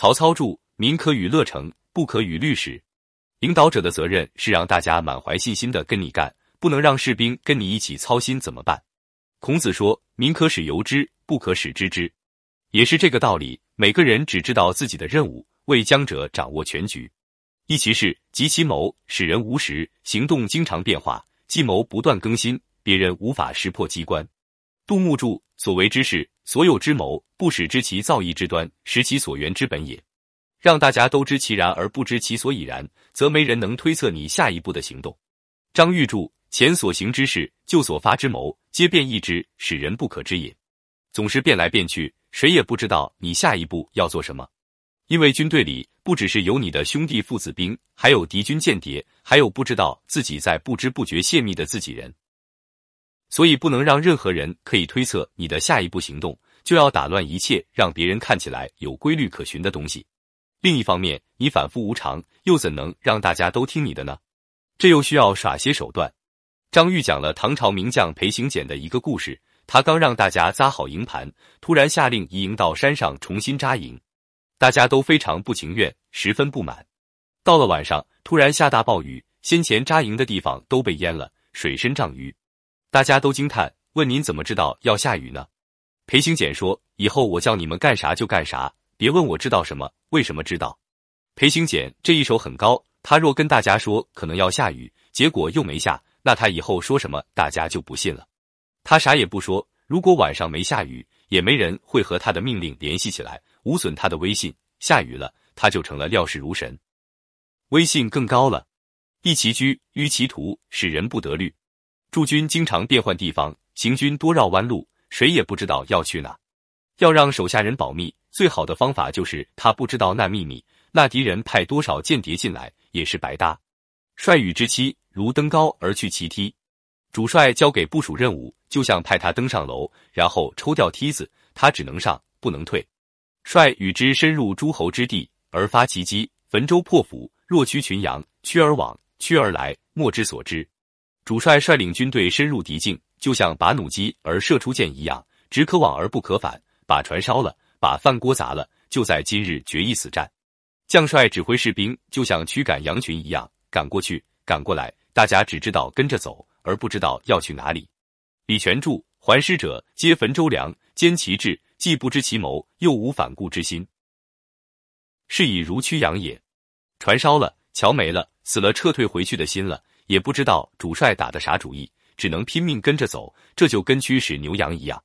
曹操著：民可与乐成，不可与律使。领导者的责任是让大家满怀信心的跟你干，不能让士兵跟你一起操心怎么办？孔子说：民可使由之，不可使知之。也是这个道理。每个人只知道自己的任务，为将者掌握全局。一其事，及其谋，使人无时，行动经常变化，计谋不断更新，别人无法识破机关。杜牧注：所为之事，所有之谋，不使知其造诣之端，识其所源之本也。让大家都知其然而不知其所以然，则没人能推测你下一步的行动。张玉柱：前所行之事，就所发之谋，皆变异之，使人不可知也。总是变来变去。谁也不知道你下一步要做什么，因为军队里不只是有你的兄弟父子兵，还有敌军间谍，还有不知道自己在不知不觉泄密的自己人。所以不能让任何人可以推测你的下一步行动，就要打乱一切让别人看起来有规律可循的东西。另一方面，你反复无常，又怎能让大家都听你的呢？这又需要耍些手段。张玉讲了唐朝名将裴行俭的一个故事。他刚让大家扎好营盘，突然下令移营到山上重新扎营，大家都非常不情愿，十分不满。到了晚上，突然下大暴雨，先前扎营的地方都被淹了，水深丈余，大家都惊叹，问您怎么知道要下雨呢？裴行俭说：“以后我叫你们干啥就干啥，别问我知道什么，为什么知道。”裴行俭这一手很高，他若跟大家说可能要下雨，结果又没下，那他以后说什么大家就不信了。他啥也不说，如果晚上没下雨，也没人会和他的命令联系起来，无损他的威信。下雨了，他就成了料事如神，威信更高了。一其居，于其途，使人不得虑。驻军经常变换地方，行军多绕弯路，谁也不知道要去哪。要让手下人保密，最好的方法就是他不知道那秘密，那敌人派多少间谍进来也是白搭。帅与之妻，如登高而去其梯。主帅交给部署任务，就像派他登上楼，然后抽掉梯子，他只能上，不能退。帅与之深入诸侯之地，而发其机，焚舟破釜，若驱群羊，驱而往，驱而来，莫之所知。主帅率领军队深入敌境，就像拔弩机而射出箭一样，只可往而不可返。把船烧了，把饭锅砸了，就在今日决一死战。将帅指挥士兵，就像驱赶羊群一样，赶过去，赶过来，大家只知道跟着走。而不知道要去哪里。李全柱：还师者，皆焚舟梁，坚其志，既不知其谋，又无反顾之心，是以如驱羊也。船烧了，桥没了，死了，撤退回去的心了，也不知道主帅打的啥主意，只能拼命跟着走，这就跟驱使牛羊一样。